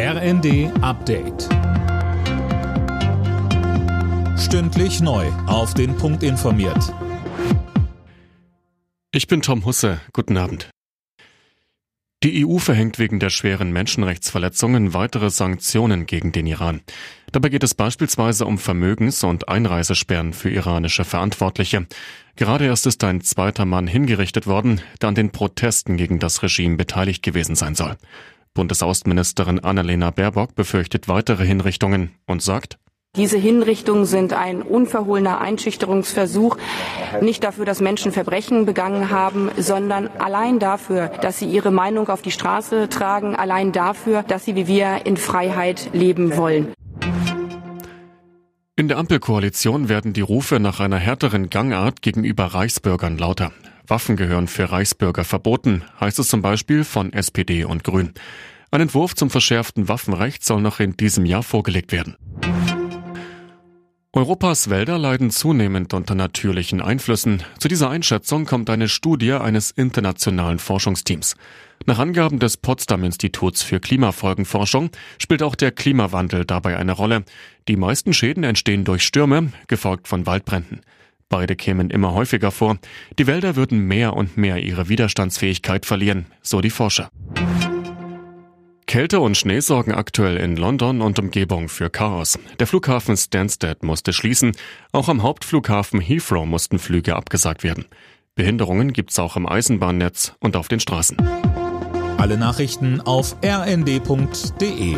RND Update. Stündlich neu. Auf den Punkt informiert. Ich bin Tom Husse. Guten Abend. Die EU verhängt wegen der schweren Menschenrechtsverletzungen weitere Sanktionen gegen den Iran. Dabei geht es beispielsweise um Vermögens- und Einreisesperren für iranische Verantwortliche. Gerade erst ist ein zweiter Mann hingerichtet worden, der an den Protesten gegen das Regime beteiligt gewesen sein soll. Bundesaußenministerin Annalena Baerbock befürchtet weitere Hinrichtungen und sagt, diese Hinrichtungen sind ein unverhohlener Einschüchterungsversuch, nicht dafür, dass Menschen Verbrechen begangen haben, sondern allein dafür, dass sie ihre Meinung auf die Straße tragen, allein dafür, dass sie wie wir in Freiheit leben wollen. In der Ampelkoalition werden die Rufe nach einer härteren Gangart gegenüber Reichsbürgern lauter. Waffen gehören für Reichsbürger verboten, heißt es zum Beispiel von SPD und Grün. Ein Entwurf zum verschärften Waffenrecht soll noch in diesem Jahr vorgelegt werden. Europas Wälder leiden zunehmend unter natürlichen Einflüssen. Zu dieser Einschätzung kommt eine Studie eines internationalen Forschungsteams. Nach Angaben des Potsdam Instituts für Klimafolgenforschung spielt auch der Klimawandel dabei eine Rolle. Die meisten Schäden entstehen durch Stürme, gefolgt von Waldbränden. Beide kämen immer häufiger vor. Die Wälder würden mehr und mehr ihre Widerstandsfähigkeit verlieren, so die Forscher. Kälte und Schnee sorgen aktuell in London und Umgebung für Chaos. Der Flughafen Stansted musste schließen. Auch am Hauptflughafen Heathrow mussten Flüge abgesagt werden. Behinderungen gibt's auch im Eisenbahnnetz und auf den Straßen. Alle Nachrichten auf rnd.de